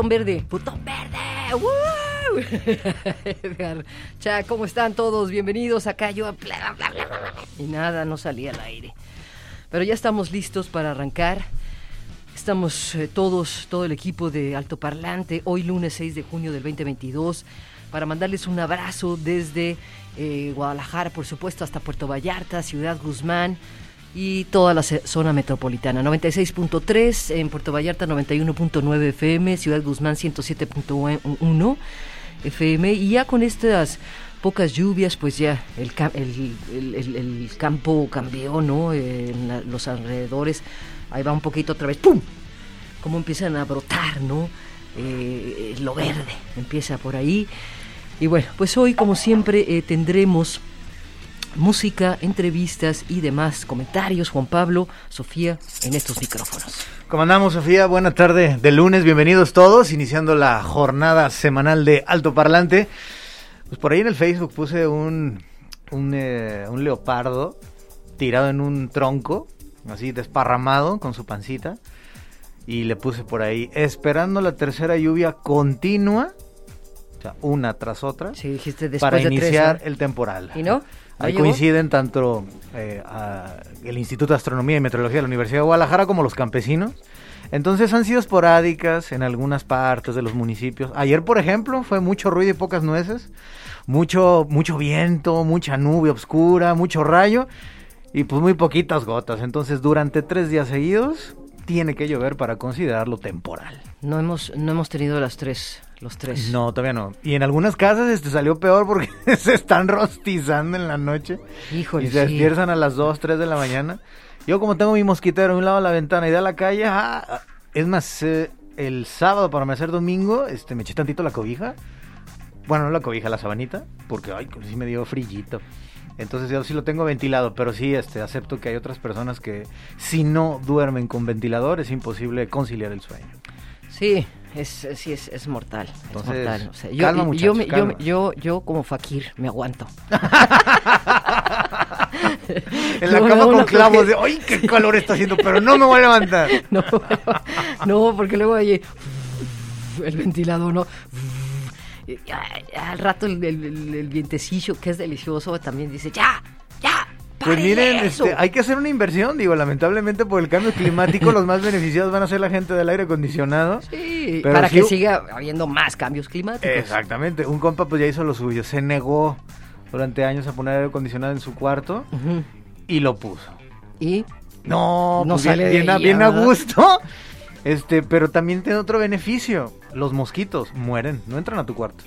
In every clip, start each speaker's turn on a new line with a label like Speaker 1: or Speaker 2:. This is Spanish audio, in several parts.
Speaker 1: Botón verde, botón verde. ¡Woo! Cha, ¿cómo están todos? Bienvenidos acá yo. Y nada, no salía al aire. Pero ya estamos listos para arrancar. Estamos eh, todos, todo el equipo de Alto Parlante, hoy lunes 6 de junio del 2022, para mandarles un abrazo desde eh, Guadalajara, por supuesto, hasta Puerto Vallarta, Ciudad Guzmán y toda la zona metropolitana. 96.3 en Puerto Vallarta, 91.9 FM, Ciudad Guzmán 107.1 FM. Y ya con estas pocas lluvias, pues ya el, ca- el, el- el- el campo cambió, ¿no? Eh, en los alrededores. Ahí va un poquito otra vez, ¡pum! Como empiezan a brotar, ¿no? Eh, lo verde empieza por ahí. Y bueno, pues hoy, como siempre, eh, tendremos música, entrevistas y demás comentarios. Juan Pablo, Sofía, en estos micrófonos.
Speaker 2: ¿Cómo andamos, Sofía? Buena tarde de lunes, bienvenidos todos, iniciando la jornada semanal de Alto Parlante. Pues por ahí en el Facebook puse un, un, eh, un leopardo tirado en un tronco, así desparramado con su pancita, y le puse por ahí, esperando la tercera lluvia continua, o sea, una tras otra,
Speaker 1: Sí, dijiste después
Speaker 2: para
Speaker 1: de tres,
Speaker 2: iniciar el temporal.
Speaker 1: ¿Y no? ¿No
Speaker 2: Ahí
Speaker 1: llegó?
Speaker 2: coinciden tanto eh, el Instituto de Astronomía y Meteorología de la Universidad de Guadalajara como los campesinos. Entonces han sido esporádicas en algunas partes de los municipios. Ayer, por ejemplo, fue mucho ruido y pocas nueces. Mucho, mucho viento, mucha nube oscura, mucho rayo y pues muy poquitas gotas. Entonces durante tres días seguidos tiene que llover para considerarlo temporal.
Speaker 1: No hemos, no hemos tenido las tres, los tres.
Speaker 2: No, todavía no. Y en algunas casas este salió peor porque se están rostizando en la noche.
Speaker 1: Híjole,
Speaker 2: y se
Speaker 1: sí.
Speaker 2: despiertan a las 2, 3 de la mañana. Yo como tengo mi mosquitero a un lado de la ventana y de la calle, ah, es más, eh, el sábado para amanecer domingo, este, me eché tantito la cobija. Bueno, no la cobija, la sabanita, porque ay, sí me dio frillito. Entonces yo sí lo tengo ventilado, pero sí este, acepto que hay otras personas que si no duermen con ventilador es imposible conciliar el sueño.
Speaker 1: Sí, es, sí, es, es mortal. es
Speaker 2: Entonces,
Speaker 1: mortal. O sea, yo,
Speaker 2: calma,
Speaker 1: yo, me- yo,
Speaker 2: calma.
Speaker 1: yo, yo como fakir me aguanto.
Speaker 2: En la
Speaker 1: No,
Speaker 2: cama
Speaker 1: no,
Speaker 2: con clavos de, ¡ay, qué calor está haciendo! Pero no me voy a levantar.
Speaker 1: No, no, porque luego hay el ventilador, ¿no? Al rato el, el- el- el vientecillo, que es delicioso, también dice, ya, ya.
Speaker 2: Pues miren,
Speaker 1: eso".
Speaker 2: este, hay que hacer una inversión, digo, lamentablemente por el cambio climático los más beneficiados van a ser la gente del aire acondicionado.
Speaker 1: Sí, para que siga habiendo más cambios climáticos.
Speaker 2: Exactamente, un compa pues ya hizo lo suyo, se negó durante años a poner aire acondicionado en su cuarto y lo puso.
Speaker 1: Y
Speaker 2: No,
Speaker 1: No
Speaker 2: pues
Speaker 1: sale
Speaker 2: bien, a, gusto. Este, pero también tiene otro beneficio. Los mosquitos mueren, no entran a tu cuarto.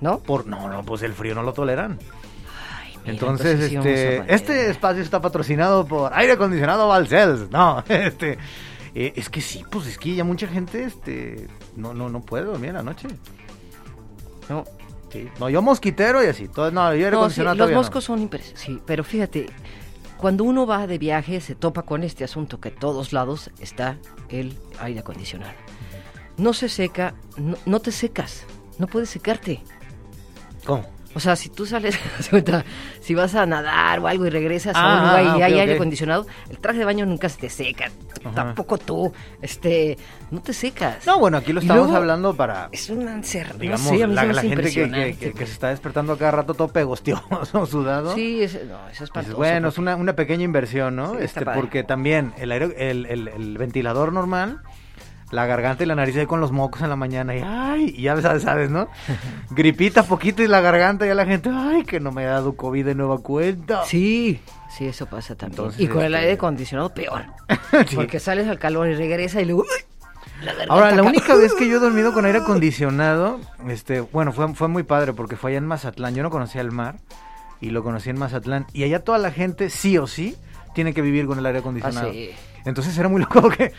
Speaker 1: ¿no?
Speaker 2: Por no, no, pues el frío no lo toleran. Entonces, este, este espacio está patrocinado por aire acondicionado Valcels. No, este, eh, es que sí, pues es que ya mucha gente, este, no, no, no puede dormir en la noche.
Speaker 1: No,
Speaker 2: Sí. No, yo mosquitero y así. Todo, no, yo aire
Speaker 1: No, sí,
Speaker 2: acondicionado
Speaker 1: los
Speaker 2: no.
Speaker 1: moscos son impresionantes. Sí, pero fíjate, cuando uno va de viaje se topa con este asunto que a todos lados está el aire acondicionado. No se seca, no, no te secas, no puedes secarte.
Speaker 2: ¿Cómo?
Speaker 1: O sea, si tú sales, si vas a nadar o algo y regresas a
Speaker 2: Ah,
Speaker 1: un lugar y
Speaker 2: ah,
Speaker 1: hay aire acondicionado, el traje de baño nunca se te seca.
Speaker 2: Ajá.
Speaker 1: Tampoco tú, este, no te secas.
Speaker 2: No, bueno, aquí lo estamos
Speaker 1: luego,
Speaker 2: hablando para,
Speaker 1: Es un anser,
Speaker 2: digamos,
Speaker 1: no sé, a mí
Speaker 2: la, gente que, que, que- que
Speaker 1: pues.
Speaker 2: se está despertando a cada rato todo pegostioso, sudado.
Speaker 1: Sí, es, no, es
Speaker 2: Dices,
Speaker 1: espantoso.
Speaker 2: bueno, es
Speaker 1: porque-
Speaker 2: una, una pequeña inversión, ¿no?
Speaker 1: Sí,
Speaker 2: este, porque también el, aire, el, el- el ventilador normal, la garganta y la nariz ahí con los mocos en la mañana y ay, y ya sabes, sabes, ¿no? Gripita poquito y la garganta y ya la gente, ay, que no me ha dado COVID de nueva cuenta.
Speaker 1: Sí, sí, eso pasa también.
Speaker 2: Entonces,
Speaker 1: y con el
Speaker 2: este-
Speaker 1: aire acondicionado peor.
Speaker 2: Sí.
Speaker 1: Porque sales al calor y regresa y luego...
Speaker 2: Ahora, la única vez que yo he dormido con aire acondicionado, este, bueno, fue, fue muy padre porque fue allá en Mazatlán. Yo no conocía el mar y lo conocí en Mazatlán. Y allá toda la gente, sí o sí, tiene que vivir con el aire acondicionado.
Speaker 1: Ah, sí.
Speaker 2: Entonces era muy loco que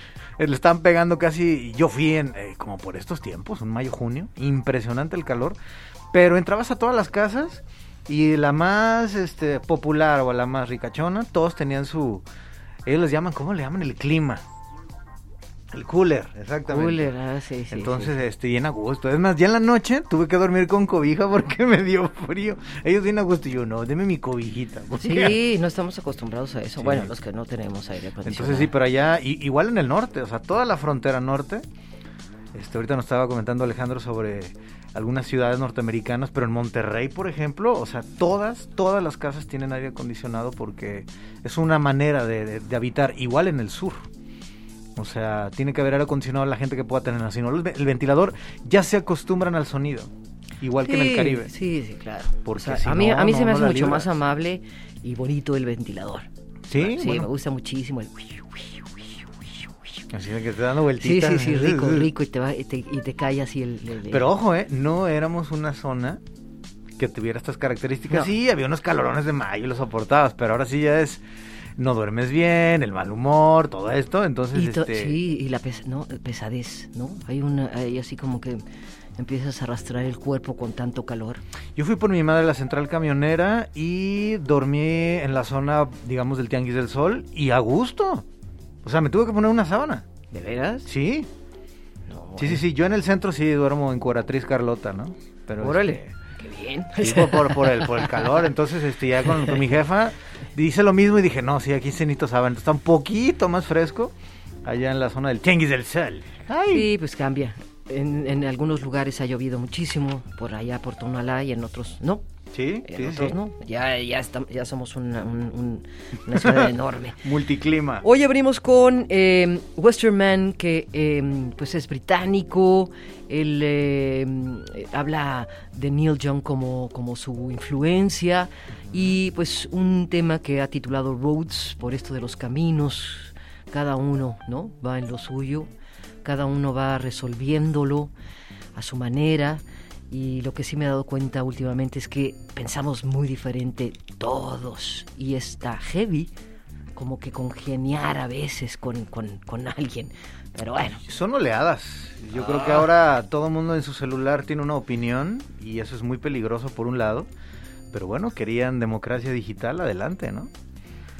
Speaker 2: le estaban pegando casi. Yo fui en, eh, como por estos tiempos, un mayo, junio. Impresionante el calor. Pero entrabas a todas las casas y la más este, popular o la más ricachona, todos tenían su. Ellos les llaman, ¿cómo le llaman? El clima. El cooler, exactamente.
Speaker 1: Cooler, ah, sí, sí.
Speaker 2: Entonces,
Speaker 1: sí.
Speaker 2: este, bien a gusto. Es más, ya en la noche tuve que dormir con cobija porque me dio frío. Ellos bien a gusto y yo, no, deme mi cobijita. porque-
Speaker 1: Sí, no estamos acostumbrados a eso.
Speaker 2: Sí.
Speaker 1: Bueno, los que no tenemos aire acondicionado.
Speaker 2: Entonces sí, pero allá, i- igual en el norte, o sea, toda la frontera norte. Este, ahorita nos estaba comentando Alejandro sobre algunas ciudades norteamericanas, pero en Monterrey, por ejemplo, o sea, todas, todas las casas tienen aire acondicionado porque es una manera de, de- de habitar, igual en el sur. O sea, tiene que haber aire acondicionado la gente que pueda tener, no, el, ve- el ventilador ya se acostumbran al sonido, igual que en el
Speaker 1: Sí,
Speaker 2: Caribe.
Speaker 1: Sí, sí, claro.
Speaker 2: Porque
Speaker 1: O sea,
Speaker 2: si
Speaker 1: a mí,
Speaker 2: no,
Speaker 1: a mí
Speaker 2: no,
Speaker 1: se me hace mucho
Speaker 2: libras.
Speaker 1: más amable y bonito el ventilador.
Speaker 2: Sí,
Speaker 1: Sí,
Speaker 2: bueno,
Speaker 1: me gusta muchísimo el...
Speaker 2: así de que te dando
Speaker 1: Sí,
Speaker 2: vueltitas.
Speaker 1: sí, sí, rico, rico, y te, va, y te, y te cae así el... el- el-
Speaker 2: Pero ojo, ¿eh? No éramos una zona que tuviera estas características.
Speaker 1: No.
Speaker 2: Sí, había unos calorones de mayo y los soportabas, pero ahora sí ya es... No duermes bien, el mal humor, todo esto, entonces...
Speaker 1: y to-
Speaker 2: este,
Speaker 1: Sí, y la pes- no, pesadez, ¿no? Hay una, hay así como que empiezas a arrastrar el cuerpo con tanto calor.
Speaker 2: Yo fui por mi madre a la central camionera y dormí en la zona, digamos, del Tianguis del Sol y a gusto. O sea, me tuve que poner una sábana.
Speaker 1: ¿De veras?
Speaker 2: Sí,
Speaker 1: No,
Speaker 2: sí, sí, sí. Yo en el centro sí duermo en Cuaratriz Carlota, ¿no? Pero
Speaker 1: Órale,
Speaker 2: este,
Speaker 1: bien.
Speaker 2: Sí, por, por, por el, por el calor. Entonces, este, ya con, con mi jefa dice lo mismo y dije, no, sí, aquí cenito saben. Está un poquito más fresco allá en la zona del Tianguis del Sol. Ay.
Speaker 1: Sí, pues cambia. En, en algunos lugares ha llovido muchísimo, por allá por Tonalá y en otros no.
Speaker 2: Sí,
Speaker 1: En
Speaker 2: sí,
Speaker 1: otros
Speaker 2: sí.
Speaker 1: no. Ya, ya, estam- ya somos una, un- un- una ciudad enorme.
Speaker 2: Multiclima.
Speaker 1: Hoy abrimos con eh, Western Man, que eh, pues es británico. Él eh, habla de Neil Young como, como su influencia. Y pues un tema que ha titulado Roads, por esto de los caminos. Cada uno, ¿no? Va en lo suyo. Cada uno va resolviéndolo a su manera. Y lo que sí me he dado cuenta últimamente es que pensamos muy diferente todos. Y está heavy como que congeniar a veces con, con, con alguien. Pero bueno,
Speaker 2: Son oleadas. Yo creo
Speaker 1: Ah.
Speaker 2: que ahora todo el mundo en su celular tiene una opinión y eso es muy peligroso por un lado. Pero bueno, querían democracia digital, adelante, ¿no?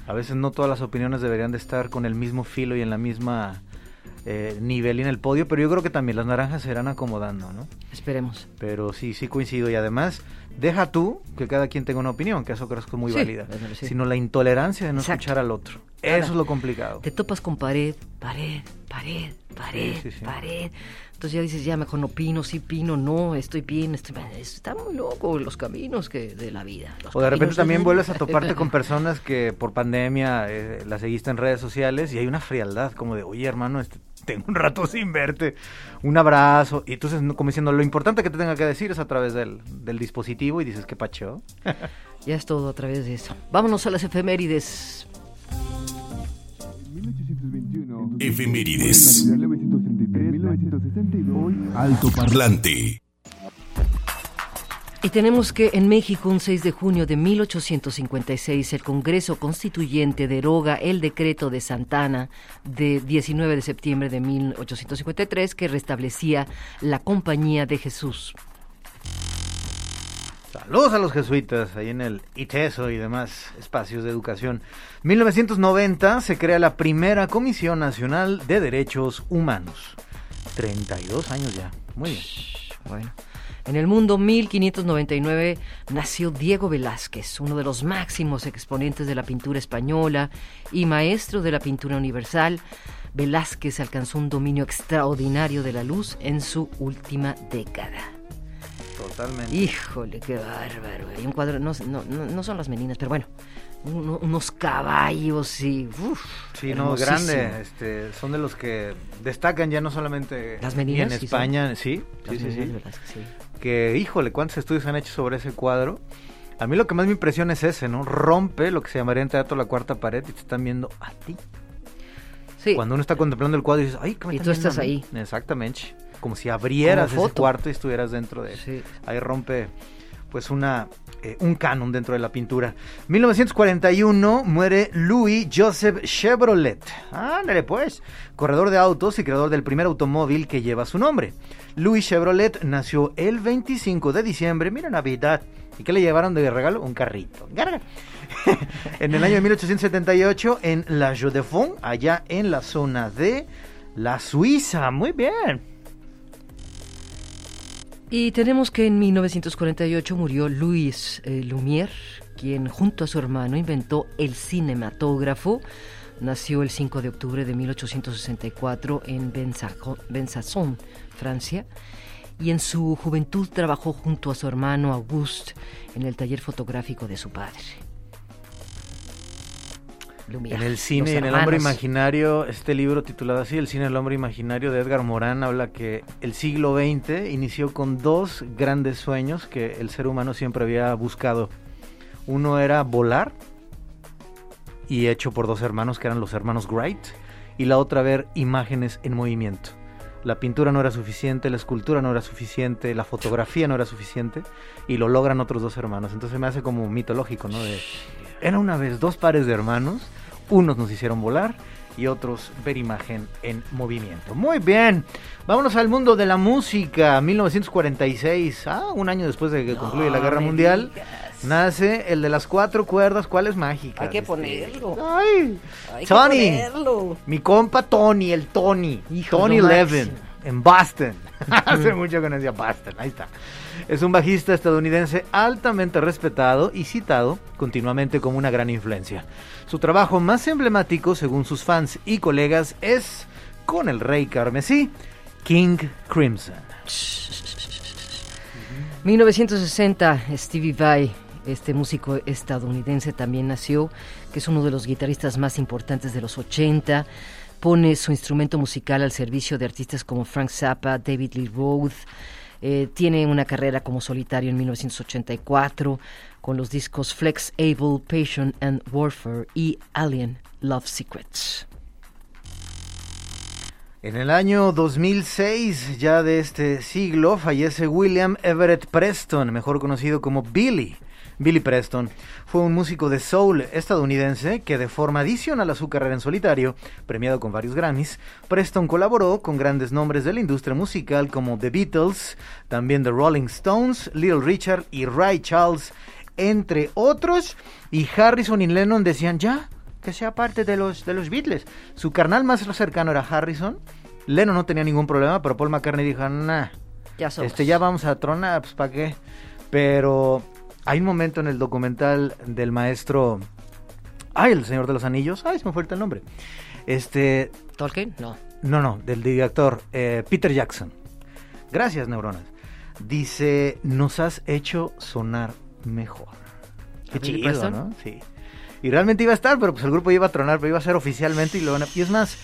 Speaker 2: A veces no todas las opiniones deberían de estar con el mismo filo y en la misma eh, nivel en el podio, pero yo creo que también las naranjas se irán acomodando, ¿no?
Speaker 1: esperemos.
Speaker 2: Pero sí, sí coincido y además deja tú que cada quien tenga una opinión, que eso creo que es muy
Speaker 1: Sí,
Speaker 2: válida,
Speaker 1: sí.
Speaker 2: sino la intolerancia de no
Speaker 1: Exacto.
Speaker 2: escuchar al otro. Eso es lo complicado.
Speaker 1: Te topas con pared, pared, pared, pared,
Speaker 2: Sí,
Speaker 1: pared. Entonces ya dices, ya mejor no opino, sí opino, no, estoy bien, estoy mal. Está muy loco los caminos que de la vida.
Speaker 2: O de repente
Speaker 1: de
Speaker 2: también vuelves a toparte con personas que por pandemia eh, las seguiste en redes sociales y hay una frialdad como de, oye hermano, este, tengo un rato sin verte, un abrazo. Y entonces no, como diciendo, lo importante que te tenga que decir es a través del, del dispositivo y dices, ¿qué pacho?
Speaker 1: Ya es todo a través de eso. Vámonos a las efemérides.
Speaker 3: 1821. Efemérides.
Speaker 4: 1963, Alto
Speaker 3: Parlante.
Speaker 1: Y tenemos que en México, un 6 de junio de 1856, el Congreso Constituyente deroga el decreto de Santana de 19 de septiembre de 1853 que restablecía la Compañía de Jesús.
Speaker 2: Saludos a los jesuitas ahí en el ITESO y demás espacios de educación. 1990 se crea la primera Comisión Nacional de Derechos Humanos. 32 años ya. Muy bien.
Speaker 1: Bueno, en el mundo 1599 nació Diego Velázquez, uno de los máximos exponentes de la pintura española y maestro de la pintura universal. Velázquez alcanzó un dominio extraordinario de la luz en su última década.
Speaker 2: Totalmente.
Speaker 1: Híjole, qué bárbaro. Hay un cuadro, no, no, no- son las meninas, pero bueno, uno- unos caballos y... uf,
Speaker 2: Sí, no, grande. Este, son de los que destacan ya no solamente
Speaker 1: Las meninas,
Speaker 2: en España, sí,
Speaker 1: Las
Speaker 2: sí, sí. Que, híjole, cuántos estudios han hecho sobre ese cuadro. A mí lo que más me impresiona es ese, ¿no? Rompe lo que se llamaría en teatro la cuarta pared y te están viendo a ti.
Speaker 1: Sí.
Speaker 2: Cuando uno está contemplando el cuadro y dices, ay, qué
Speaker 1: Y tú estás
Speaker 2: linda",
Speaker 1: ahí.
Speaker 2: Exactamente. Como si abrieras
Speaker 1: Como
Speaker 2: ese cuarto y estuvieras dentro de él.
Speaker 1: Sí.
Speaker 2: Ahí rompe pues una eh, un canon dentro de la pintura. 1941 muere Louis Joseph Chevrolet. Ándale pues, corredor de autos y creador del primer automóvil que lleva su nombre. Louis Chevrolet nació el 25 de diciembre, mira Navidad. ¿Y qué le llevaron de regalo? Un carrito. Garga. en el año de 1878 en La Jeux-de-Fonds, allá en la zona de la Suiza. Muy bien.
Speaker 1: Y tenemos que en 1948 murió Louis eh, Lumière, quien junto a su hermano inventó el cinematógrafo. Nació el 5 de octubre de 1864 en Besançon, Francia. Y en su juventud trabajó junto a su hermano Auguste en el taller fotográfico de su padre. Lumière,
Speaker 2: En el cine, en el hombre imaginario, este libro titulado así, El cine del hombre imaginario de Edgar Morán, habla que el siglo XX inició con dos grandes sueños que el ser humano siempre había buscado. Uno era volar, y hecho por dos hermanos que eran los hermanos Wright, y la otra ver imágenes en movimiento. La pintura no era suficiente, la escultura no era suficiente, la fotografía no era suficiente, y lo logran otros dos hermanos. Entonces me hace como mitológico, ¿no? De, era una vez dos pares de hermanos, unos nos hicieron volar y otros ver imagen en movimiento. Muy bien, vámonos al mundo de la música. 1946, ah, un año después de que concluye la
Speaker 1: No
Speaker 2: Guerra Mundial,
Speaker 1: digas.
Speaker 2: Nace el de las cuatro cuerdas, ¿cuáles mágicas?
Speaker 1: Hay que
Speaker 2: Este,
Speaker 1: ponerlo.
Speaker 2: Ay,
Speaker 1: Hay que
Speaker 2: Tony,
Speaker 1: ponerlo.
Speaker 2: mi compa Tony, el Tony,
Speaker 1: Hijo,
Speaker 2: Tony Levin, en Boston. Hace mucho que no decía Boston, ahí está. Es un bajista estadounidense altamente respetado y citado continuamente como una gran influencia. Su trabajo más emblemático, según sus fans y colegas, es con el rey carmesí, King Crimson.
Speaker 1: 1960, Stevie Vai, este músico estadounidense también nació, que es uno de los guitarristas más importantes de los 80. Pone su instrumento musical al servicio de artistas como Frank Zappa, David Lee Roth. Eh, tiene una carrera como solitario en 1984 con los discos Flex Able, Passion and Warfare y Alien Love Secrets.
Speaker 2: En el año 2006, ya de este siglo, fallece William Everett Preston, mejor conocido como Billy. Billy Preston fue un músico de soul estadounidense que de forma adicional a su carrera en solitario, premiado con varios Grammys, Preston colaboró con grandes nombres de la industria musical como The Beatles, también The Rolling Stones, Little Richard y Ray Charles, entre otros, y Harrison y Lennon decían ya, que sea parte de los, de los Beatles. Su carnal más cercano era Harrison. Lennon no tenía ningún problema, pero Paul McCartney dijo, nah,
Speaker 1: Ya somos.
Speaker 2: este, ya vamos a tronar, pues ¿para qué? Pero hay un momento en el documental del maestro, ay, el Señor de los Anillos, ay, se me fue el nombre. Este,
Speaker 1: ¿Tolkien? No.
Speaker 2: no, no, del director eh, Peter Jackson. Gracias, neuronas. Dice, nos has hecho sonar mejor. Qué
Speaker 1: ¿A Billy
Speaker 2: chido? ¿no? Sí. Y realmente iba a estar, pero pues el grupo iba a tronar, pero iba a ser oficialmente y lo van a... Y es más,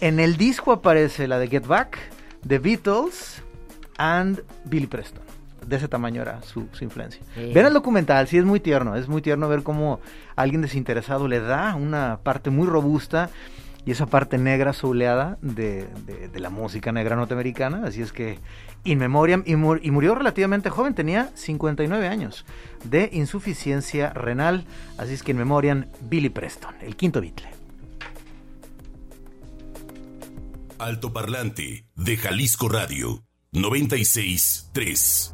Speaker 2: en el disco aparece la de Get Back, The Beatles and Billy Preston. De ese tamaño era su, su influencia.
Speaker 1: Sí.
Speaker 2: Ven el documental, sí es muy tierno, es muy tierno ver cómo alguien desinteresado le da una parte muy robusta y esa parte negra soleada de, de- de la música negra norteamericana. Así es que, in memoriam, y, mu- y murió relativamente joven, tenía 59 años de insuficiencia renal. Así es que, in memoriam, Billy Preston, el quinto Beatle.
Speaker 3: Alto Parlante de Jalisco Radio 963.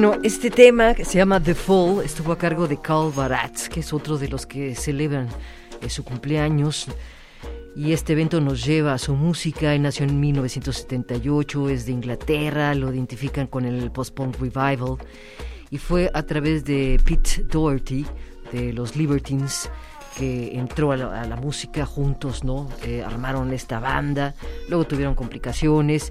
Speaker 1: Bueno, este tema que se llama The Fall estuvo a cargo de Carl Baratz, que es otro de los que celebran eh, su cumpleaños. Y este evento nos lleva a su música. Él nació en 1978, es de Inglaterra, lo identifican con el post-punk revival. Y fue a través de Pete Doherty, de los Libertines, que entró a la, a la música juntos, ¿no? Eh, armaron esta banda, luego tuvieron complicaciones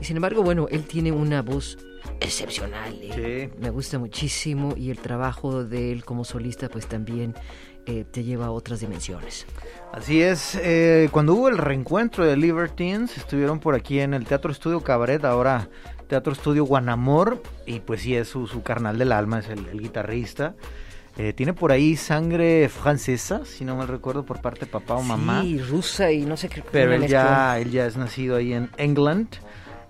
Speaker 1: Y sin embargo, bueno, él tiene una voz excepcional. ¿eh?
Speaker 2: Sí.
Speaker 1: Me gusta muchísimo y el trabajo de él como solista pues también eh, te lleva a otras dimensiones.
Speaker 2: Así es, eh, cuando hubo el reencuentro de Libertines, estuvieron por aquí en el Teatro Estudio Cabaret, ahora Teatro Estudio Guanamor, y pues sí, es su, su carnal del alma, es el, el guitarrista. Eh, tiene por ahí sangre francesa, si no mal recuerdo, por parte de papá o mamá.
Speaker 1: Sí, rusa y no sé qué.
Speaker 2: Pero él ya, él ya es nacido ahí en England.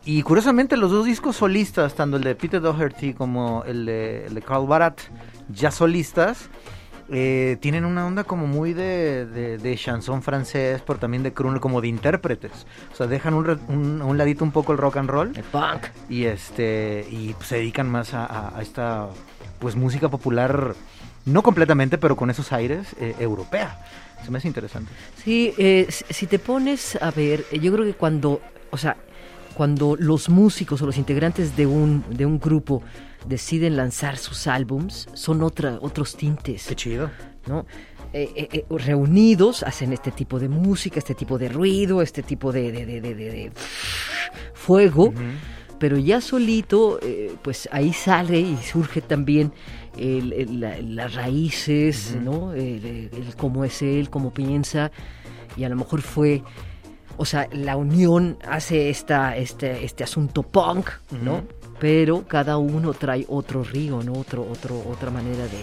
Speaker 2: Y curiosamente los dos discos solistas, tanto el de Peter Doherty como el de, el de Carl Barat, ya solistas, eh, tienen una onda como muy de, de, de chanson francés, pero también de crooner, como de intérpretes. O sea, dejan un, un- un ladito un poco el rock and roll
Speaker 1: El punk.
Speaker 2: y este y se dedican más a, a- a esta pues música popular, no completamente, pero con esos aires eh, europea. Se me hace interesante.
Speaker 1: Sí, eh, si te pones a ver, yo creo que cuando, o sea, cuando los músicos o los integrantes de un, de un grupo deciden lanzar sus álbums, son otra, otros tintes.
Speaker 2: Qué chido.
Speaker 1: ¿no? Eh, eh, eh, reunidos hacen este tipo de música, este tipo de ruido, este tipo de, de- de- de- fuego, pero ya solito, pues ahí sale y surge también el- el- la- las raíces, ¿no? El cómo es él, cómo piensa, y a lo mejor fue... O sea, la unión hace esta, este, este asunto punk, ¿no? Pero cada uno trae otro río, ¿no? Otro, otro, otra manera de,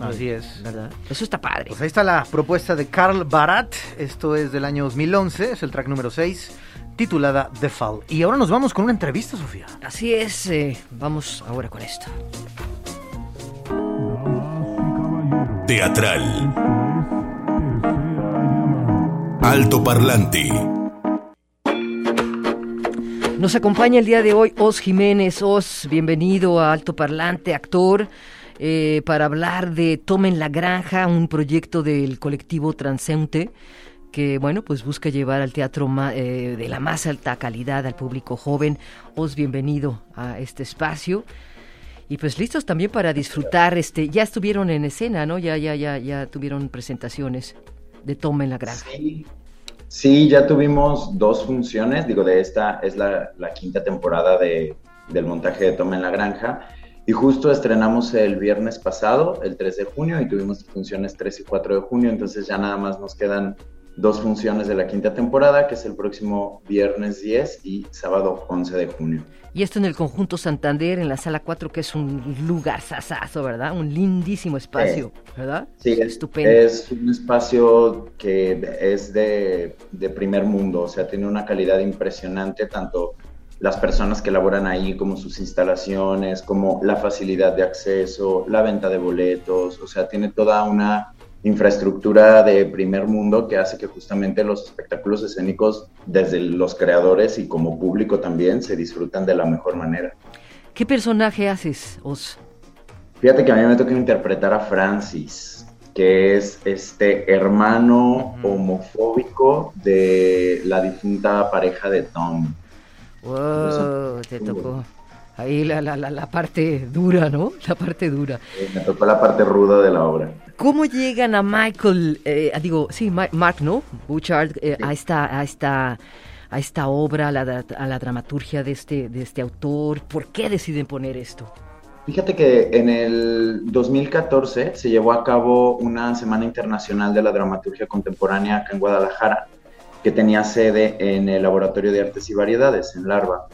Speaker 2: Así es.
Speaker 1: ¿verdad? Eso está padre.
Speaker 2: Pues ahí está la propuesta de Carl Barat. Esto es del año 2011, es el track número 6, titulada The Fall. Y ahora nos vamos con una entrevista, Sofía.
Speaker 1: Así es, eh, vamos ahora con esto.
Speaker 3: Teatral. Alto Parlante.
Speaker 1: Nos acompaña el día de hoy Os Jiménez. Os, bienvenido a Alto Parlante, actor, eh, para hablar de Tomen la Granja, un proyecto del colectivo Transeunte que, bueno, pues busca llevar al teatro eh, de la más alta calidad al público joven. Os, bienvenido a este espacio. Y pues listos también para disfrutar, este, ya estuvieron en escena, ¿no? Ya, ya, ya, ya tuvieron presentaciones de Tomen la Granja.
Speaker 4: Sí, sí, ya tuvimos dos funciones, digo, de esta es la, quinta temporada de, del montaje de Toma en la Granja, y justo estrenamos el viernes pasado, el 3 de junio, y tuvimos funciones 3 y 4 de junio, entonces ya nada más nos quedan dos funciones de la quinta temporada, que es el próximo viernes 10 y sábado 11 de junio.
Speaker 1: Y esto en el conjunto Santander, en la sala 4, que es un lugar sasazo, ¿verdad? Un lindísimo espacio, ¿verdad?
Speaker 4: Sí, es,
Speaker 1: estupendo.
Speaker 4: es un espacio que es de, de primer mundo, o sea, tiene una calidad impresionante, tanto las personas que laboran ahí, como sus instalaciones, como la facilidad de acceso, la venta de boletos, o sea, tiene toda una infraestructura de primer mundo que hace que justamente los espectáculos escénicos, desde los creadores y como público también, se disfrutan de la mejor manera.
Speaker 1: ¿Qué personaje haces, Os?
Speaker 4: Fíjate que a mí me toca interpretar a Francis, que es este hermano homofóbico de la difunta pareja de Tom.
Speaker 1: Wow, te tocó. Ahí la, la, la, la parte dura, ¿no? La parte dura.
Speaker 4: Me tocó la parte ruda de la obra.
Speaker 1: ¿Cómo llegan a Michael, eh, digo, sí, Ma- Mark, ¿no? Bouchard, eh, a, esta, a, esta, a esta obra, a la, a la dramaturgia de este, de este autor? ¿Por qué deciden poner esto?
Speaker 4: Fíjate que en el 2014 se llevó a cabo una Semana Internacional de la Dramaturgia Contemporánea acá en Guadalajara, que tenía sede en el Laboratorio de Artes y Variedades, en Larva.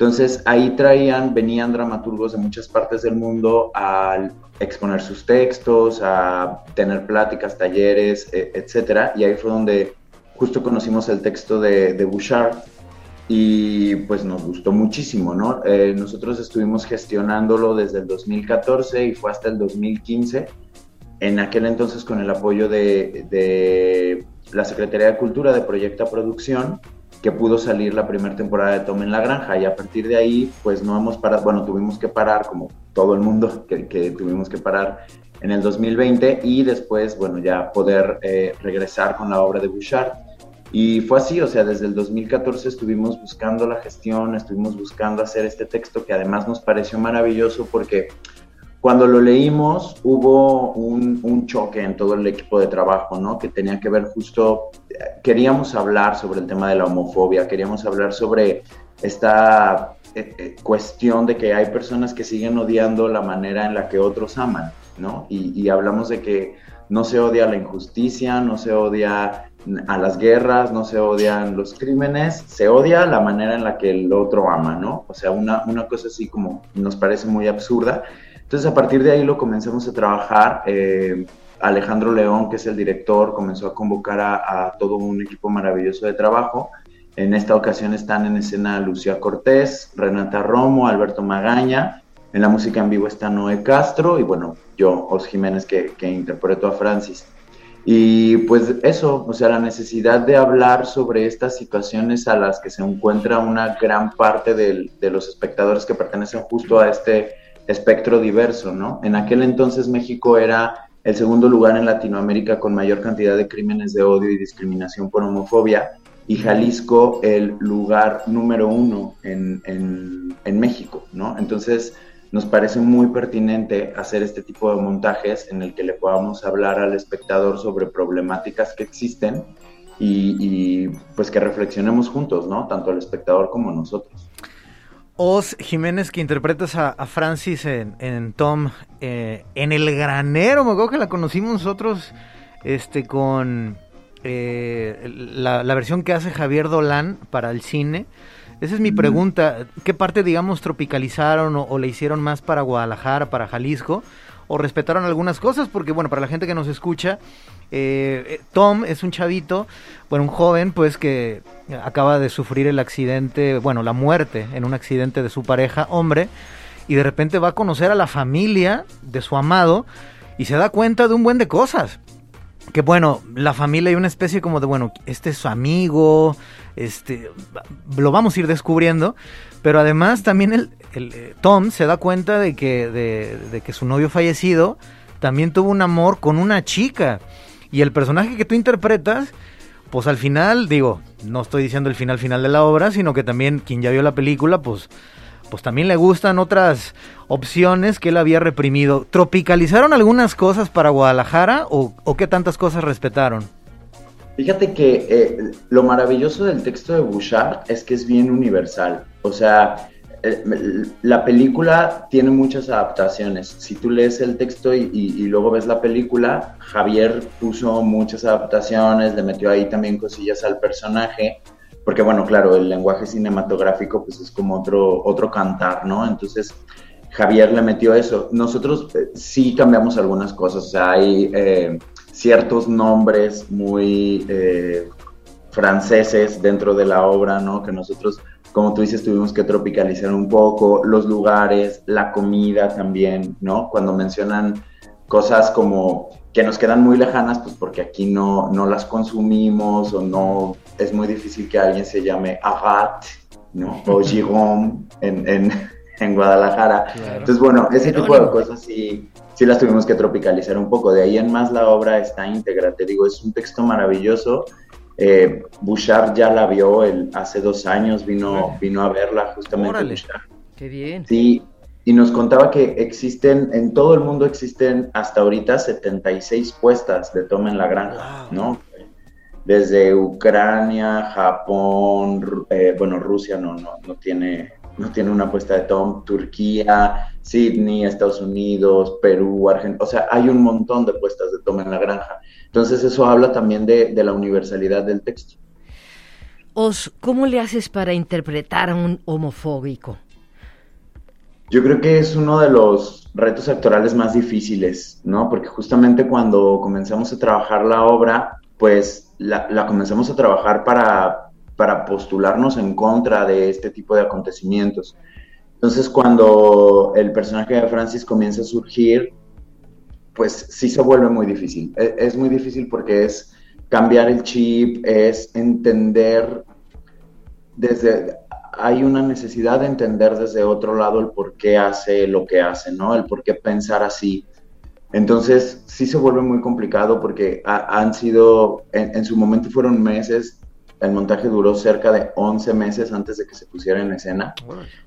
Speaker 4: Entonces ahí traían, venían dramaturgos de muchas partes del mundo a exponer sus textos, a tener pláticas, talleres, e- etcétera. Y ahí fue donde justo conocimos el texto de, Bouchard y pues nos gustó muchísimo, ¿no? Eh, nosotros estuvimos gestionándolo desde el 2014 y fue hasta el 2015, en aquel entonces con el apoyo de, de la Secretaría de Cultura de Proyecta Producción, que pudo salir la primera temporada de Toma en la Granja y a partir de ahí pues no hemos parado, bueno, tuvimos que parar como todo el mundo que, que tuvimos que parar en el 2020 y después, bueno, ya poder eh, regresar con la obra de Bouchard. Y fue así, o sea, desde el 2014 estuvimos buscando la gestión, estuvimos buscando hacer este texto que además nos pareció maravilloso porque cuando lo leímos hubo un, un, choque en todo el equipo de trabajo, ¿no? Que tenía que ver justo, queríamos hablar sobre el tema de la homofobia, queríamos hablar sobre esta eh, eh, cuestión de que hay personas que siguen odiando la manera en la que otros aman, ¿no? Y, hablamos de que no se odia la injusticia, no se odia a las guerras, no se odian los crímenes, se odia la manera en la que el otro ama, ¿no? O sea, una, una cosa así como nos parece muy absurda. Entonces, a partir de ahí lo comenzamos a trabajar. Eh, Alejandro León, que es el director, comenzó a convocar a, todo un equipo maravilloso de trabajo. En esta ocasión están en escena Lucía Cortés, Renata Romo, Alberto Magaña. En la música en vivo está Noé Castro y bueno, yo, Os Jiménez, que, que interpreto a Francis. Y pues eso, o sea, la necesidad de hablar sobre estas situaciones a las que se encuentra una gran parte de los espectadores que pertenecen justo a este espectro diverso, ¿no? En aquel entonces México era el segundo lugar en Latinoamérica con mayor cantidad de crímenes de odio y discriminación por homofobia, y Jalisco el lugar número uno en, en, México, ¿no? Entonces, nos parece muy pertinente hacer este tipo de montajes en el que le podamos hablar al espectador sobre problemáticas que existen y, y pues que reflexionemos juntos, ¿no? Tanto el espectador como nosotros.
Speaker 2: Oz Jiménez, que interpretas a, Francis en, Tom, eh, en El Granero, me acuerdo que la conocimos nosotros este, con eh, la, versión que hace Javier Dolan para el cine. Esa es mi pregunta, ¿qué parte, digamos, tropicalizaron o, le hicieron más para Guadalajara, para Jalisco? ¿O respetaron algunas cosas? Porque, bueno, para la gente que nos escucha, eh, Tom es un chavito, bueno, un joven, pues que acaba de sufrir el accidente, bueno, la muerte en un accidente de su pareja, hombre, y de repente va a conocer a la familia de su amado y se da cuenta de un buen de cosas. Que bueno, la familia hay una especie como de, bueno, este es su amigo, este, lo vamos a ir descubriendo, pero además también el, eh, Tom se da cuenta de que, de que su novio fallecido también tuvo un amor con una chica. Y el personaje que tú interpretas, pues al final, digo, no estoy diciendo el final final de la obra, sino que también quien ya vio la película, pues, pues también le gustan otras opciones que él había reprimido. ¿Tropicalizaron algunas cosas para Guadalajara o, qué tantas cosas respetaron?
Speaker 4: Fíjate que eh, lo maravilloso del texto de Bouchard es que es bien universal. O sea, la película tiene muchas adaptaciones. Si tú lees el texto y, luego ves la película, Javier puso muchas adaptaciones, le metió ahí también cosillas al personaje, porque bueno, claro, el lenguaje cinematográfico pues es como otro, otro cantar, ¿no? Entonces, Javier le metió eso. Nosotros eh, sí cambiamos algunas cosas, o sea, hay eh, ciertos nombres muy franceses dentro de la obra, ¿no? Que nosotros como tú dices, tuvimos que tropicalizar un poco los lugares, la comida también, ¿no? Cuando mencionan cosas como que nos quedan muy lejanas, pues porque aquí no, no las consumimos o no, es muy difícil que alguien se llame Agat, ¿no? O Giron en, en, en Guadalajara. Entonces, bueno, ese tipo de cosas sí, sí las tuvimos que tropicalizar un poco. De ahí en más la obra está íntegra, te digo, es un texto maravilloso eh, Bouchard ya la vio el, hace dos años, vino, vino a verla justamente. Bouchard.
Speaker 1: Qué bien.
Speaker 4: Sí, y nos contaba que existen, en todo el mundo existen hasta ahorita 76 puestas de toma en la granja, ¿no? Desde Ucrania, Japón, eh, bueno, Rusia no, no, no, tiene, no tiene una puesta de Tom, Turquía, Sydney, Estados Unidos, Perú, Argentina, o sea, hay un montón de puestas de toma en la granja. Entonces eso habla también de, la universalidad del texto.
Speaker 1: Os, ¿cómo le haces para interpretar a un homofóbico?
Speaker 4: Yo creo que es uno de los retos actorales más difíciles, ¿no? Porque justamente cuando comenzamos a trabajar la obra, pues la, comenzamos a trabajar para, para postularnos en contra de este tipo de acontecimientos. Entonces, cuando el personaje de Francis comienza a surgir, pues sí se vuelve muy difícil. E, es, muy difícil porque es cambiar el chip, es entender desde... Hay una necesidad de entender desde otro lado el por qué hace lo que hace, ¿no? El por qué pensar así. Entonces, sí se vuelve muy complicado porque han sido, en, su momento fueron meses el montaje duró cerca de 11 meses antes de que se pusiera en escena.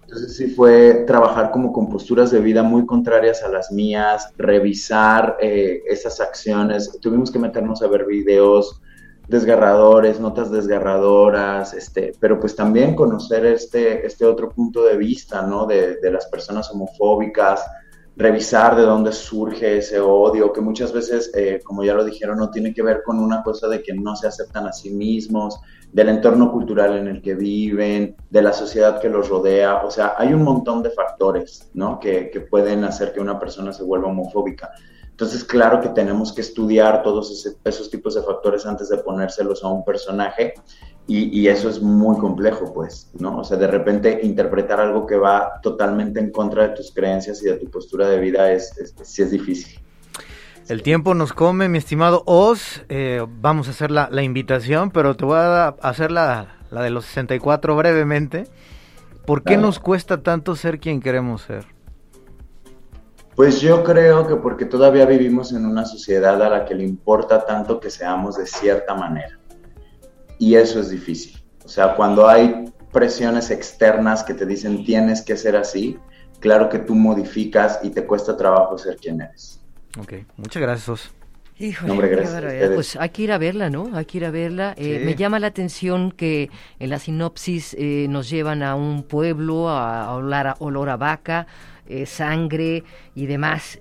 Speaker 4: Entonces sí fue trabajar como con posturas de vida muy contrarias a las mías, revisar eh, esas acciones. Tuvimos que meternos a ver videos desgarradores, notas desgarradoras, este, pero pues también conocer este, este otro punto de vista, ¿no? De, de las personas homofóbicas, revisar de dónde surge ese odio, que muchas veces, eh, como ya lo dijeron, no tiene que ver con una cosa de que no se aceptan a sí mismos, del entorno cultural en el que viven, de la sociedad que los rodea. O sea, hay un montón de factores, ¿no? Que, que pueden hacer que una persona se vuelva homofóbica. Entonces, claro que tenemos que estudiar todos esos tipos de factores antes de ponérselos a un personaje y, eso es muy complejo, pues, ¿no? O sea, de repente interpretar algo que va totalmente en contra de tus creencias y de tu postura de vida es, es sí es difícil.
Speaker 2: El tiempo nos come, mi estimado Oz. Eh, vamos a hacer la, la, invitación, pero te voy a hacer la, la de los 64 brevemente. ¿Por qué nos cuesta tanto ser quien queremos ser?
Speaker 4: Pues yo creo que porque todavía vivimos en una sociedad a la que le importa tanto que seamos de cierta manera. Y eso es difícil. O sea, cuando hay presiones externas que te dicen tienes que ser así, claro que tú modificas y te cuesta trabajo ser quien eres.
Speaker 2: Ok, muchas gracias.
Speaker 1: Híjole, gracias pues hay que ir a verla, ¿no? Hay que ir a verla. Eh, me llama la atención que en la sinopsis eh, nos llevan a un pueblo, a, a olor a vaca, eh, sangre y demás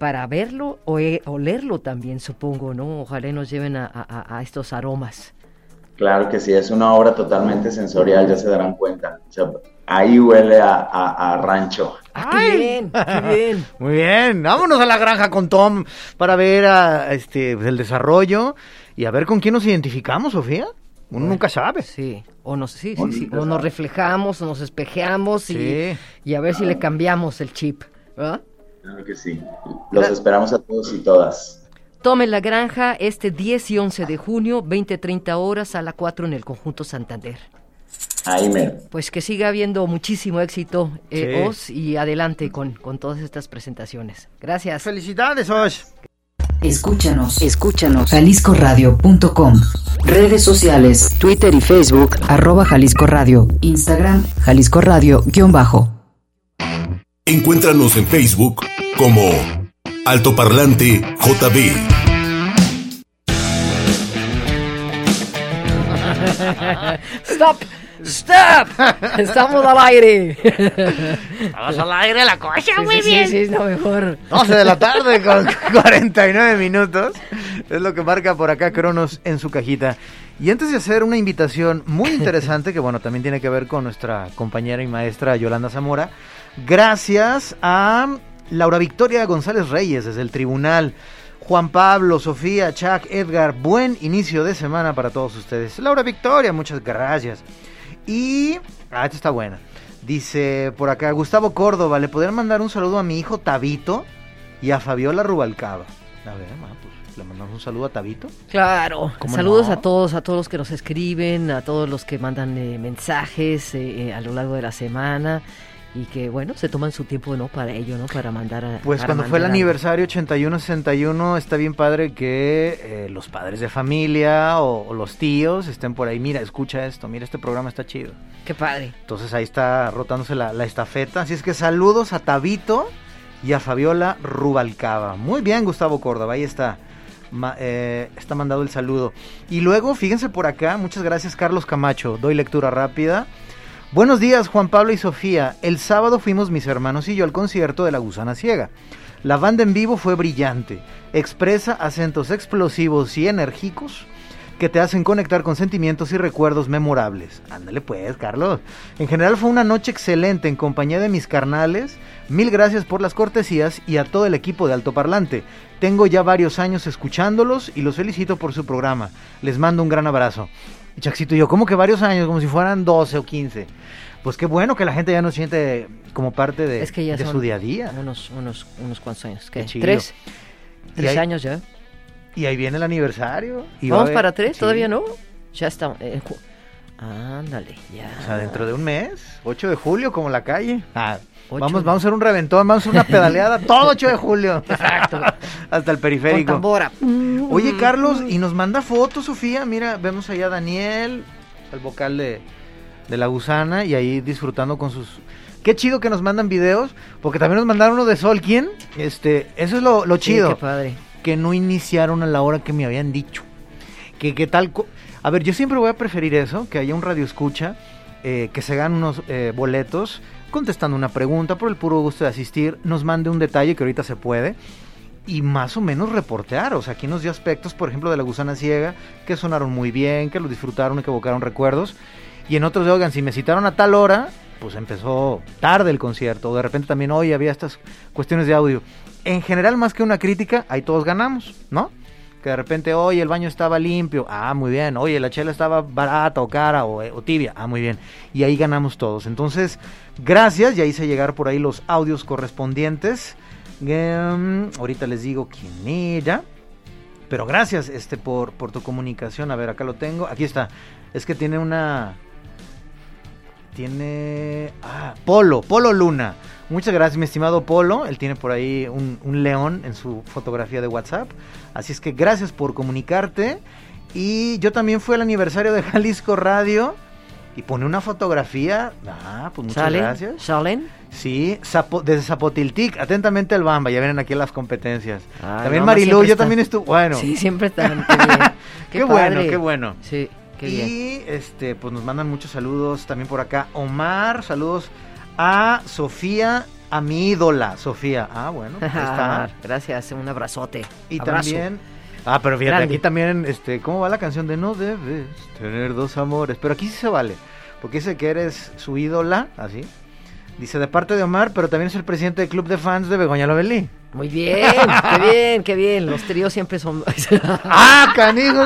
Speaker 1: para verlo o olerlo también, supongo, ¿no? Ojalá nos lleven a, estos aromas.
Speaker 4: Claro que sí, es una obra totalmente sensorial, ya se darán cuenta. ahí huele a, rancho.
Speaker 1: Ah, qué bien, qué bien.
Speaker 2: Muy bien, vámonos a la granja con Tom para ver a, este, el desarrollo y a ver con quién nos identificamos, Sofía. Uno nunca sabe.
Speaker 1: Sí, o nos, sí, sí, o nos reflejamos, o nos espejeamos y, y, a ver si le cambiamos el chip, ¿verdad?
Speaker 4: Claro que sí. Los esperamos a todos y todas.
Speaker 1: Tomen la granja este 10 y 11 de junio, 20-30 horas a la 4 en el conjunto Santander.
Speaker 4: Ahí me.
Speaker 1: Pues que siga habiendo muchísimo éxito, eh, Os, y adelante con, con todas estas presentaciones. Gracias.
Speaker 2: Felicidades, Os.
Speaker 5: Escúchanos, escúchanos. JaliscoRadio.com. Redes sociales, Twitter y Facebook, arroba Jalisco Radio. Instagram, Jalisco Radio-bajo.
Speaker 3: Encuéntranos en Facebook como Altoparlante JB.
Speaker 1: Stop. ¡Stop! Estamos al aire.
Speaker 2: Estamos al aire, la cosa muy bien.
Speaker 1: Sí, sí, es lo mejor.
Speaker 2: 12 de la tarde con 49 minutos. Es lo que marca por acá Cronos en su cajita. Y antes de hacer una invitación muy interesante, que bueno, también tiene que ver con nuestra compañera y maestra Yolanda Zamora, gracias a Laura Victoria González Reyes desde el tribunal. Juan Pablo, Sofía, Chuck, Edgar, buen inicio de semana para todos ustedes. Laura Victoria, muchas gracias. Y. Ah, esta está buena. Dice por acá, Gustavo Córdoba, ¿le podrían mandar un saludo a mi hijo Tabito y a Fabiola Rubalcaba? A ver, pues le mandamos un saludo a Tabito.
Speaker 1: Claro, saludos a todos, a todos los que nos escriben, a todos los que mandan eh, mensajes eh, eh, a lo largo de la semana y que bueno, se toman su tiempo no para ello, ¿no? Para mandar a
Speaker 2: Pues cuando fue el aniversario 81-61 está bien padre que eh, los padres de familia o, los tíos estén por ahí, mira, escucha esto, mira este programa está chido.
Speaker 1: Qué padre.
Speaker 2: Entonces ahí está rotándose la, estafeta, así es que saludos a Tabito y a Fabiola Rubalcaba. Muy bien, Gustavo Córdoba, ahí está. Eh, está mandado el saludo. Y luego, fíjense por acá, muchas gracias Carlos Camacho, doy lectura rápida. Buenos días Juan Pablo y Sofía. El sábado fuimos mis hermanos y yo al concierto de La Gusana Ciega. La banda en vivo fue brillante. Expresa acentos explosivos y enérgicos que te hacen conectar con sentimientos y recuerdos memorables. Ándale pues, Carlos. En general fue una noche excelente en compañía de mis carnales. Mil gracias por las cortesías y a todo el equipo de Altoparlante. Tengo ya varios años escuchándolos y los felicito por su programa. Les mando un gran abrazo. Chaxito y yo, como que varios años, como si fueran 12 o 15. Pues qué bueno que la gente ya no siente como parte de, su día a día.
Speaker 1: Unos, unos, unos cuantos años. ¿Qué? ¿Tres? ¿Tres años ya?
Speaker 2: Y ahí viene el aniversario.
Speaker 1: Y ¿Vamos para tres? ¿Todavía no? Ya está. Eh, ándale, ya.
Speaker 2: O sea, dentro de un mes, 8 de julio, como la calle. Ah, vamos, vamos a hacer un reventón, vamos a hacer una pedaleada todo 8 de julio. Exacto. Hasta el periférico. Oye, Carlos, y nos manda fotos, Sofía. Mira, vemos allá a Daniel, el vocal de, de La Gusana, y ahí disfrutando con sus. Qué chido que nos mandan videos, porque también nos mandaron uno de Sol. ¿Quién? Este, eso es lo, lo chido.
Speaker 1: qué padre.
Speaker 2: Que no iniciaron a la hora que me habían dicho que qué tal... A ver, yo siempre voy a preferir eso, que haya un radio escucha, eh, que se hagan unos eh, boletos contestando una pregunta por el puro gusto de asistir, nos mande un detalle que ahorita se puede y más o menos reportear. O sea, aquí nos dio aspectos, por ejemplo, de la gusana ciega, que sonaron muy bien, que lo disfrutaron y que evocaron recuerdos. Y en otros de, oigan, si me citaron a tal hora, pues empezó tarde el concierto. O de repente también hoy había estas cuestiones de audio. En general, más que una crítica, ahí todos ganamos, ¿no? Que de repente, oye, el baño estaba limpio. Ah, muy bien. Oye, la chela estaba barata o cara o, o tibia. Ah, muy bien. Y ahí ganamos todos. Entonces, gracias. Ya hice llegar por ahí los audios correspondientes. Em, ahorita les digo quién era. Pero gracias este por, tu comunicación. A ver, acá lo tengo. Aquí está. Es que tiene una. Tiene. Ah, Polo, Polo Luna. Muchas gracias, mi estimado Polo. Él tiene por ahí un, un león en su fotografía de WhatsApp. Así es que gracias por comunicarte. Y yo también fui al aniversario de Jalisco Radio. Y pone una fotografía. Ah, pues muchas
Speaker 1: ¿Salen?
Speaker 2: gracias.
Speaker 1: ¿Salen?
Speaker 2: Sí, Zapo- desde Zapotiltic. Atentamente el Bamba. Ya vienen aquí las competencias.
Speaker 1: Ay,
Speaker 2: también
Speaker 1: no, siempre
Speaker 2: yo
Speaker 1: está-
Speaker 2: también estuve. Bueno,
Speaker 1: Sí, siempre están. Qué, bien.
Speaker 2: qué, bueno, qué bueno.
Speaker 1: Sí, qué bien.
Speaker 2: y este, pues nos mandan muchos saludos también por acá. Omar, saludos a Sofía, a mi ídola, Sofía. Ah, bueno, pues está.
Speaker 1: Gracias, un abrazote.
Speaker 2: Y
Speaker 1: Abrazo.
Speaker 2: también. Ah, pero fíjate,
Speaker 1: Grande.
Speaker 2: aquí también, este, ¿cómo va la canción de No debes tener dos amores? Pero aquí sí se vale, porque dice que eres su ídola, así. Dice de parte de Omar, pero también es el presidente del club de fans de Begoña Lovelí.
Speaker 1: Muy bien, qué bien, qué bien. Los tríos siempre son.
Speaker 2: ¡Ah, canijo!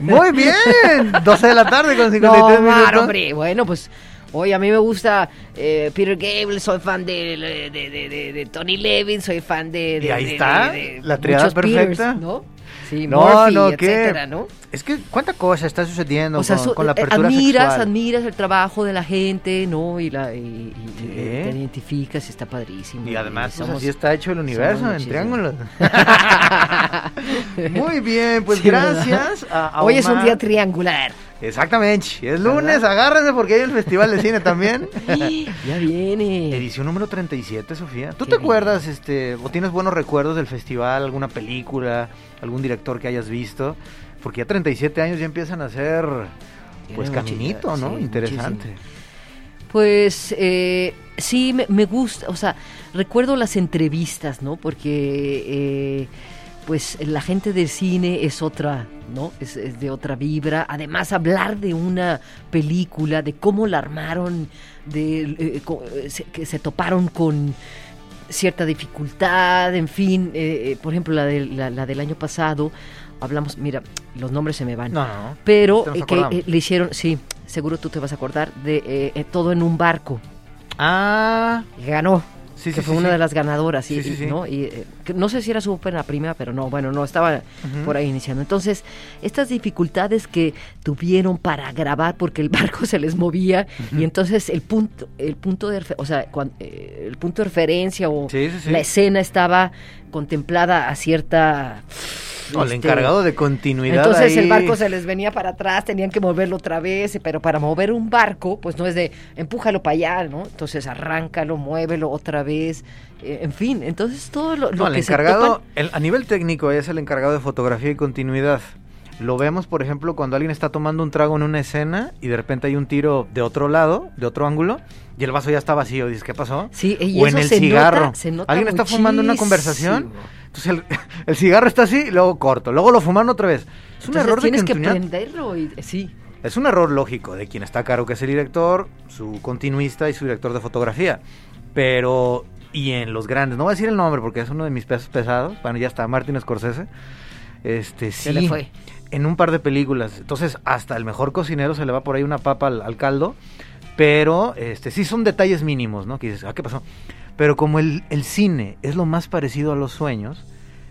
Speaker 2: Muy bien, 12 de la tarde con 53
Speaker 1: no,
Speaker 2: minutos.
Speaker 1: Omar, hombre. Bueno, pues. Hoy a mí me gusta eh, Peter Gable, soy fan de, de, de- Tony Levin, soy fan de...
Speaker 2: Y ahí está, la triada
Speaker 1: muchos Peters,
Speaker 2: perfecta.
Speaker 1: ¿no? Sí,
Speaker 2: No,
Speaker 1: Murphy,
Speaker 2: no, ¿qué?
Speaker 1: etcétera, ¿no?
Speaker 2: Es que, ¿cuánta cosa está sucediendo
Speaker 1: O sea,
Speaker 2: con,
Speaker 1: su-
Speaker 2: con la
Speaker 1: eh,
Speaker 2: apertura
Speaker 1: admiras,
Speaker 2: sexual?
Speaker 1: admiras el trabajo de la gente, ¿no? Y, la, y, y- te identificas, está padrísimo.
Speaker 2: Y además, pues,
Speaker 1: somos-
Speaker 2: así está hecho el universo, en triángulos. Muy bien, pues gracias a, a
Speaker 1: Hoy es un día triangular.
Speaker 2: Exactamente, es lunes, agárrense porque hay el Festival de Cine también.
Speaker 1: ya viene.
Speaker 2: Edición número 37, Sofía. ¿Tú
Speaker 1: Qué
Speaker 2: te
Speaker 1: bien.
Speaker 2: acuerdas, este, o tienes buenos recuerdos del festival, alguna película, algún director que hayas visto? Porque ya 37 años ya empiezan a ser, pues,
Speaker 1: Tiene
Speaker 2: caminito, ¿no?
Speaker 1: sí,
Speaker 2: Interesante.
Speaker 1: muchísimo. Pues eh, sí, me, me gusta, o sea, recuerdo las entrevistas, ¿no? Porque eh, pues la gente del cine es otra, ¿no? Es, es de otra vibra. Además, hablar de una película, de cómo la armaron, de eh, co- eh, se- que se toparon con cierta dificultad, en fin, eh, eh, por ejemplo, la, del- la, la del año pasado, hablamos, mira, los nombres se me van
Speaker 2: No, no.
Speaker 1: pero eh, que le hicieron, sí, seguro tú te vas a acordar, de todo en un barco.
Speaker 2: Ah,
Speaker 1: Ganó,
Speaker 2: sí,
Speaker 1: que
Speaker 2: sí,
Speaker 1: fue
Speaker 2: sí,
Speaker 1: una de las ganadoras, y-
Speaker 2: Sí, sí, sí.
Speaker 1: ¿no? Y, eh, que no sé si era su la primera, pero no, bueno, no, estaba por ahí iniciando. Entonces, estas dificultades que tuvieron para grabar, porque el barco se les movía, y entonces el punto, el punto de, o sea, eh, el punto de referencia o la escena estaba contemplada a cierta...
Speaker 2: O el
Speaker 1: este,
Speaker 2: encargado de continuidad
Speaker 1: entonces el barco se les venía para atrás, tenían que moverlo otra vez, pero para mover un barco, pues no es de empújalo para allá, ¿no? Entonces arráncalo, muévelo otra vez, eh, en fin, entonces todo lo, lo
Speaker 2: No, el
Speaker 1: que se
Speaker 2: encargado,
Speaker 1: topan-
Speaker 2: el- a nivel técnico es el encargado de fotografía y continuidad. Lo vemos, por ejemplo, cuando alguien está tomando un trago en una escena y de repente hay un tiro de otro lado, de otro ángulo, y el vaso ya está vacío. Dices, ¿qué pasó?
Speaker 1: Sí, y
Speaker 2: o
Speaker 1: eso
Speaker 2: en el
Speaker 1: se
Speaker 2: cigarro.
Speaker 1: nota- se nota
Speaker 2: alguien está fumando una conversación, entonces el, el cigarro está así, y luego corto, luego lo fuman otra vez. Es un
Speaker 1: Entonces
Speaker 2: error de
Speaker 1: tienes que
Speaker 2: continuidad.
Speaker 1: prenderlo y sí.
Speaker 2: Es un error lógico de quien está a cargo, que es el director, su continuista y su director de fotografía. Pero, y en los grandes, no voy a decir el nombre porque es uno de mis pesos pesados, bueno, ya está, Martin Scorsese. Este, sí,
Speaker 1: Se le fue.
Speaker 2: En un par de películas. Entonces, hasta el mejor cocinero se le va por ahí una papa al, al caldo. Pero, este, sí son detalles mínimos, ¿no? Que dices, ah, ¿qué pasó? Pero como el, el cine es lo más parecido a los sueños,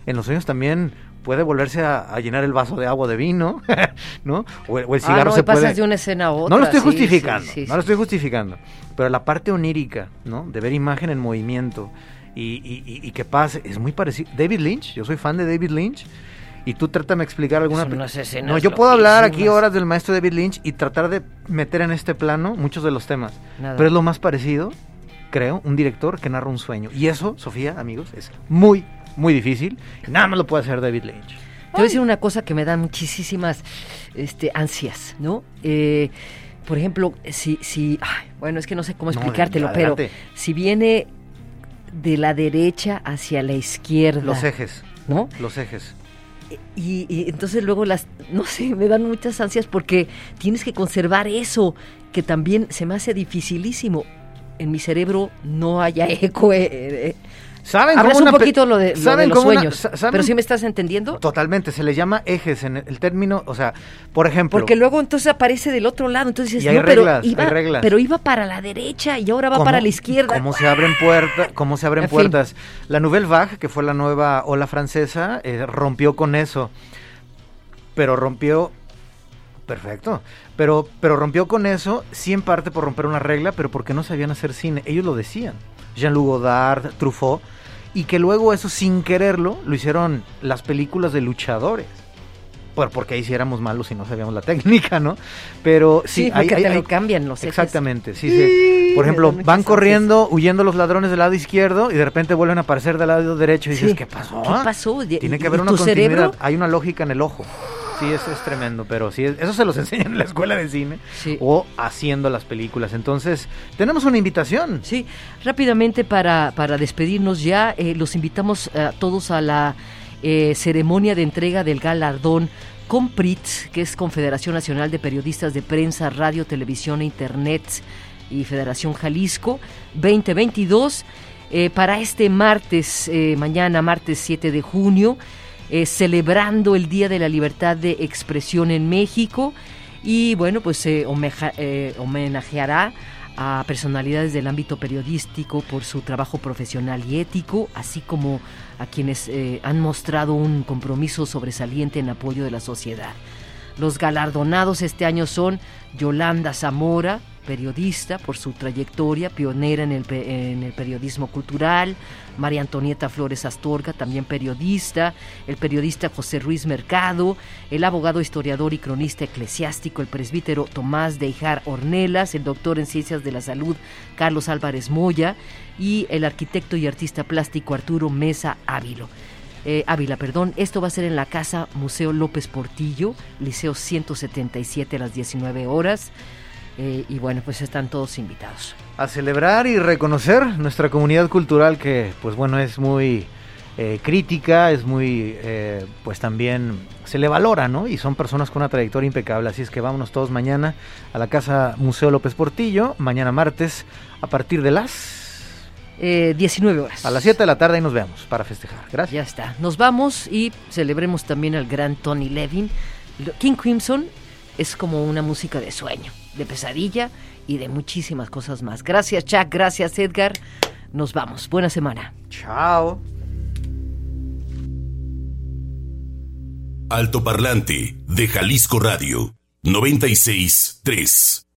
Speaker 2: en los sueños también puede volverse a, a llenar el vaso de agua de vino, ¿no? O, el- o el
Speaker 1: Ah,
Speaker 2: cigarro
Speaker 1: no,
Speaker 2: se
Speaker 1: pasas
Speaker 2: puede...
Speaker 1: de una escena a otra.
Speaker 2: No lo estoy
Speaker 1: sí,
Speaker 2: justificando,
Speaker 1: sí, sí,
Speaker 2: no lo estoy justificando. Pero la parte onírica, ¿no? De ver imagen en movimiento y, y- y- y que pase, es muy parecido. David Lynch, yo soy fan de David Lynch. Y tú trátame de explicar alguna...
Speaker 1: Son unas escenas
Speaker 2: No, yo puedo hablar aquí horas del maestro David Lynch y tratar de meter en este plano muchos de los temas.
Speaker 1: Nada.
Speaker 2: Pero es lo más parecido, creo, un director que narra un sueño. Y eso, Sofía, amigos, es muy, muy difícil. Y nada más lo puede hacer David Lynch.
Speaker 1: Te voy a decir una cosa que me da muchísimas este, ansias, ¿no? Eh, por ejemplo, si, si ay, bueno, es que no sé cómo
Speaker 2: No,
Speaker 1: explicártelo, pero si viene de la derecha hacia la izquierda,
Speaker 2: Los ejes,
Speaker 1: ¿no?
Speaker 2: los ejes.
Speaker 1: Y, y entonces luego las, no sé, me dan muchas ansias porque tienes que conservar eso, que también se me hace dificilísimo. En mi cerebro no haya eco. eh, eh,
Speaker 2: ¿Saben
Speaker 1: Hablas
Speaker 2: cómo
Speaker 1: un
Speaker 2: una
Speaker 1: poquito lo de, lo de
Speaker 2: ¿saben
Speaker 1: los
Speaker 2: una-
Speaker 1: sueños,
Speaker 2: sa- saben-
Speaker 1: pero sí me estás entendiendo.
Speaker 2: Totalmente, se le llama ejes en el, término, o sea, por ejemplo,
Speaker 1: Porque luego entonces aparece del otro lado, entonces dices,
Speaker 2: Y hay
Speaker 1: no, pero
Speaker 2: reglas, hay
Speaker 1: iba,
Speaker 2: reglas.
Speaker 1: pero iba para la derecha y ahora va
Speaker 2: cómo-
Speaker 1: para la izquierda.
Speaker 2: Cómo se abren puertas, cómo se abren
Speaker 1: En fin.
Speaker 2: puertas. La Nouvelle Vague, que fue la nueva ola francesa, eh, rompió con eso. Pero rompió perfecto. Pero pero rompió con eso, sí en parte por romper una regla, pero porque no sabían hacer cine. Ellos lo decían. Jean-Luc Godard, Truffaut y que luego eso sin quererlo lo hicieron las películas de luchadores. Por, porque ahí sí éramos malos y no sabíamos la técnica, ¿no? Pero sí,
Speaker 1: Sí,
Speaker 2: hay-
Speaker 1: porque
Speaker 2: hay-
Speaker 1: te lo
Speaker 2: hay-
Speaker 1: cambian los.
Speaker 2: Exactamente, sí, sí. Por ejemplo, van corriendo, huyendo los ladrones del lado izquierdo y de repente vuelven a aparecer del lado derecho y dices,
Speaker 1: Sí.
Speaker 2: ¿qué pasó?
Speaker 1: ¿Qué pasó? Y-
Speaker 2: Tiene que haber una continuidad,
Speaker 1: cerebro?
Speaker 2: hay una lógica en el ojo. Sí, eso es tremendo, pero sí, eso se los enseñan en la escuela de cine
Speaker 1: Sí.
Speaker 2: o haciendo las películas. Entonces, tenemos una invitación.
Speaker 1: Sí, rápidamente para, para despedirnos ya, eh, los invitamos a todos a la eh, ceremonia de entrega del galardón COMPRIT, que es Confederación Nacional de Periodistas de Prensa, Radio, Televisión e Internet y Federación Jalisco 2022, eh, para este martes, eh, mañana martes 7 de junio, eh, celebrando el Día de la Libertad de Expresión en México y bueno, pues se homeja- eh, homenajeará a personalidades del ámbito periodístico por su trabajo profesional y ético, así como a quienes eh, han mostrado un compromiso sobresaliente en apoyo de la sociedad. Los galardonados este año son Yolanda Zamora, periodista por su trayectoria, pionera en el, periodismo cultural, María Antonieta Flores Astorga, también periodista, el periodista José Ruiz Mercado, el abogado, historiador y cronista eclesiástico, el presbítero Tomás de Ijar Ornelas, el doctor en Ciencias de la Salud Carlos Álvarez Moya y el arquitecto y artista plástico Arturo Mesa. Eh, Ávila, perdón. Esto va a ser en la Casa Museo López Portillo, Liceo 177 a las 19 horas. Eh, y bueno, pues están todos invitados.
Speaker 2: a celebrar y reconocer nuestra comunidad cultural que, pues bueno, es muy eh, crítica, es muy, eh, pues también se le valora, ¿no? Y son personas con una trayectoria impecable, así es que vámonos todos mañana a la Casa Museo López Portillo, mañana martes, a partir de las...
Speaker 1: Eh, 19 horas.
Speaker 2: A las 7 de la tarde y nos vemos para festejar. Gracias.
Speaker 1: Ya está. Nos vamos y celebremos también al gran Tony Levin. King Crimson es como una música de sueño, de pesadilla y de muchísimas cosas más. Gracias, Chuck. Gracias, Edgar. Nos vamos. Buena semana.
Speaker 2: Chao.
Speaker 3: Altoparlante de Jalisco Radio 96 3.